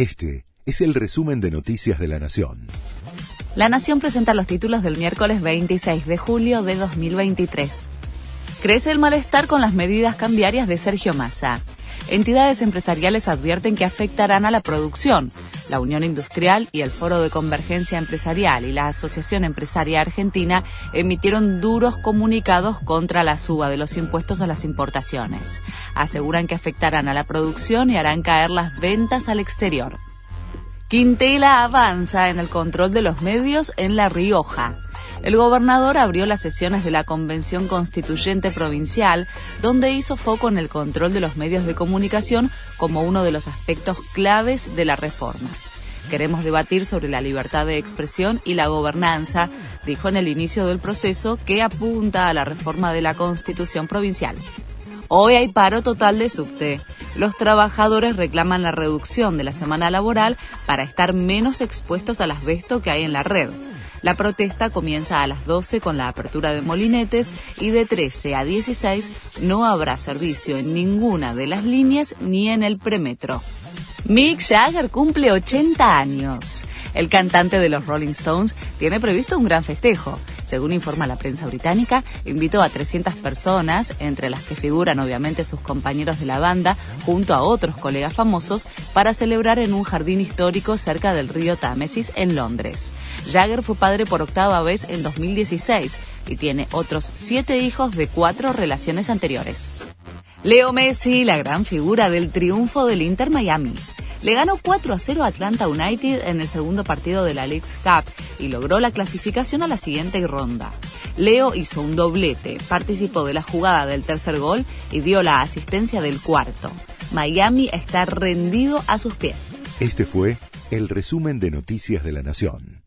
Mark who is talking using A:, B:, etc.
A: Este es el resumen de Noticias de la Nación.
B: La Nación presenta los títulos del miércoles 26 de julio de 2023. Crece el malestar con las medidas cambiarias de Sergio Massa. Entidades empresariales advierten que afectarán a la producción. La Unión Industrial y el Foro de Convergencia Empresarial y la Asociación Empresaria Argentina emitieron duros comunicados contra la suba de los impuestos a las importaciones. Aseguran que afectarán a la producción y harán caer las ventas al exterior. Quintela avanza en el control de los medios en La Rioja. El gobernador abrió las sesiones de la Convención Constituyente Provincial, donde hizo foco en el control de los medios de comunicación como uno de los aspectos claves de la reforma. Queremos debatir sobre la libertad de expresión y la gobernanza, dijo en el inicio del proceso que apunta a la reforma de la Constitución Provincial. Hoy hay paro total de subte. Los trabajadores reclaman la reducción de la semana laboral para estar menos expuestos al asbesto que hay en la red. La protesta comienza a las 12 con la apertura de molinetes y de 13 a 16 no habrá servicio en ninguna de las líneas ni en el premetro. Mick Jagger cumple 80 años. El cantante de los Rolling Stones tiene previsto un gran festejo. Según informa la prensa británica, invitó a 300 personas, entre las que figuran obviamente sus compañeros de la banda, junto a otros colegas famosos, para celebrar en un jardín histórico cerca del río Támesis en Londres. Jagger fue padre por octava vez en 2016 y tiene otros siete hijos de cuatro relaciones anteriores. Leo Messi, la gran figura del triunfo del Inter Miami. Le ganó 4 a 0 a Atlanta United en el segundo partido de la League's Cup y logró la clasificación a la siguiente ronda. Leo hizo un doblete, participó de la jugada del tercer gol y dio la asistencia del cuarto. Miami está rendido a sus pies.
A: Este fue el resumen de Noticias de la Nación.